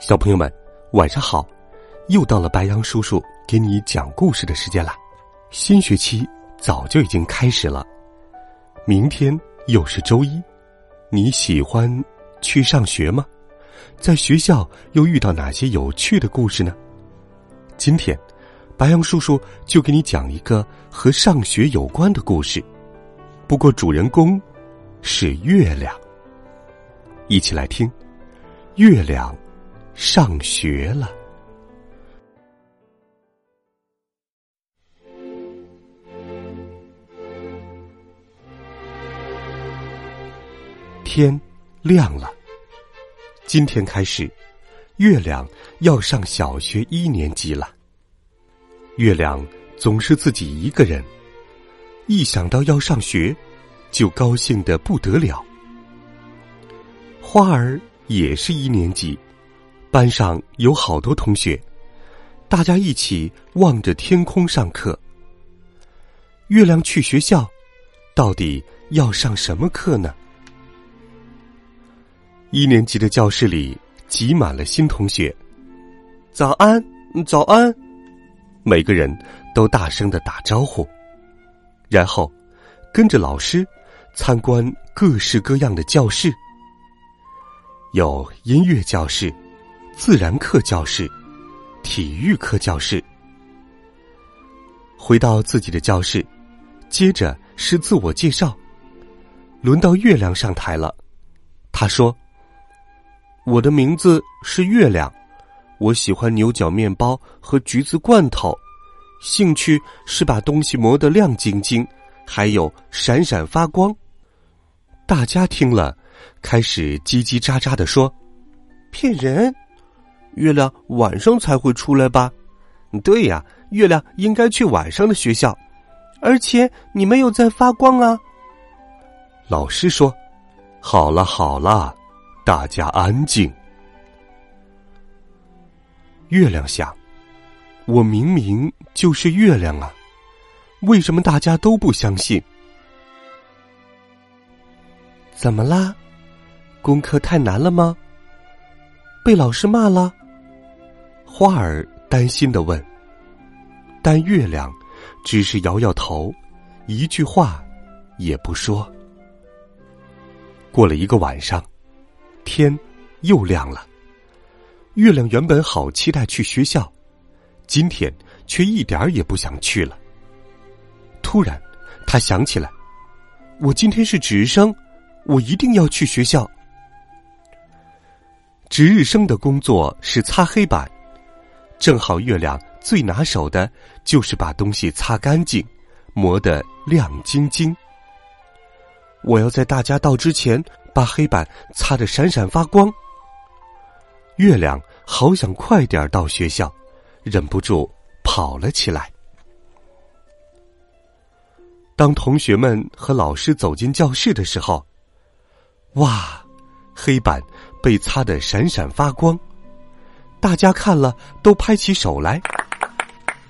小朋友们，晚上好！又到了白羊叔叔给你讲故事的时间了。新学期早就已经开始了，明天又是周一，你喜欢去上学吗？在学校又遇到哪些有趣的故事呢？今天，白羊叔叔就给你讲一个和上学有关的故事，不过主人公是月亮。一起来听，月亮。上学了，天亮了。今天开始，月亮要上小学一年级了。月亮总是自己一个人，一想到要上学，就高兴的不得了。花儿也是一年级。班上有好多同学，大家一起望着天空上课。月亮去学校，到底要上什么课呢？一年级的教室里挤满了新同学。早安，早安！每个人都大声的打招呼，然后跟着老师参观各式各样的教室，有音乐教室。自然课教室、体育课教室，回到自己的教室，接着是自我介绍。轮到月亮上台了，他说：“我的名字是月亮，我喜欢牛角面包和橘子罐头，兴趣是把东西磨得亮晶晶，还有闪闪发光。”大家听了，开始叽叽喳喳的说：“骗人！”月亮晚上才会出来吧？对呀，月亮应该去晚上的学校，而且你没有在发光啊。老师说：“好了好了，大家安静。”月亮想：“我明明就是月亮啊，为什么大家都不相信？怎么啦？功课太难了吗？被老师骂了？”花儿担心的问，但月亮只是摇摇头，一句话也不说。过了一个晚上，天又亮了。月亮原本好期待去学校，今天却一点儿也不想去了。突然，他想起来，我今天是值日生，我一定要去学校。值日生的工作是擦黑板。正好月亮最拿手的就是把东西擦干净，磨得亮晶晶。我要在大家到之前把黑板擦得闪闪发光。月亮好想快点到学校，忍不住跑了起来。当同学们和老师走进教室的时候，哇，黑板被擦得闪闪发光。大家看了都拍起手来，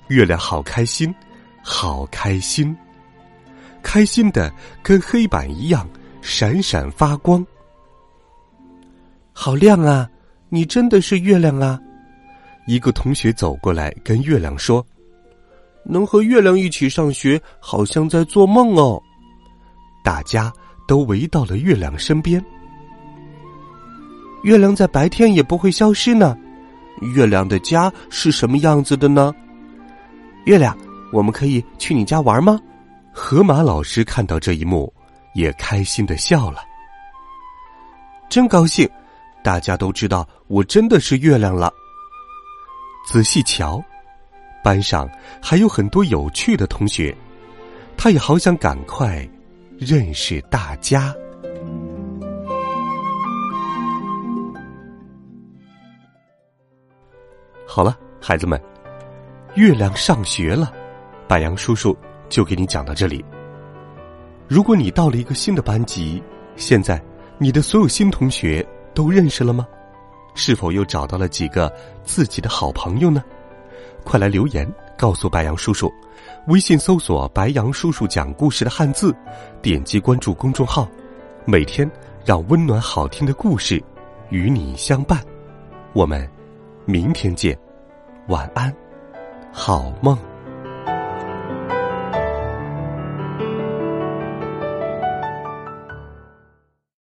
月亮好开心，好开心，开心的跟黑板一样闪闪发光，好亮啊！你真的是月亮啊！一个同学走过来跟月亮说：“能和月亮一起上学，好像在做梦哦。”大家都围到了月亮身边。月亮在白天也不会消失呢。月亮的家是什么样子的呢？月亮，我们可以去你家玩吗？河马老师看到这一幕，也开心的笑了。真高兴，大家都知道我真的是月亮了。仔细瞧，班上还有很多有趣的同学，他也好想赶快认识大家。好了，孩子们，月亮上学了，白杨叔叔就给你讲到这里。如果你到了一个新的班级，现在你的所有新同学都认识了吗？是否又找到了几个自己的好朋友呢？快来留言告诉白杨叔叔，微信搜索“白杨叔叔讲故事”的汉字，点击关注公众号，每天让温暖好听的故事与你相伴。我们明天见，晚安，好梦。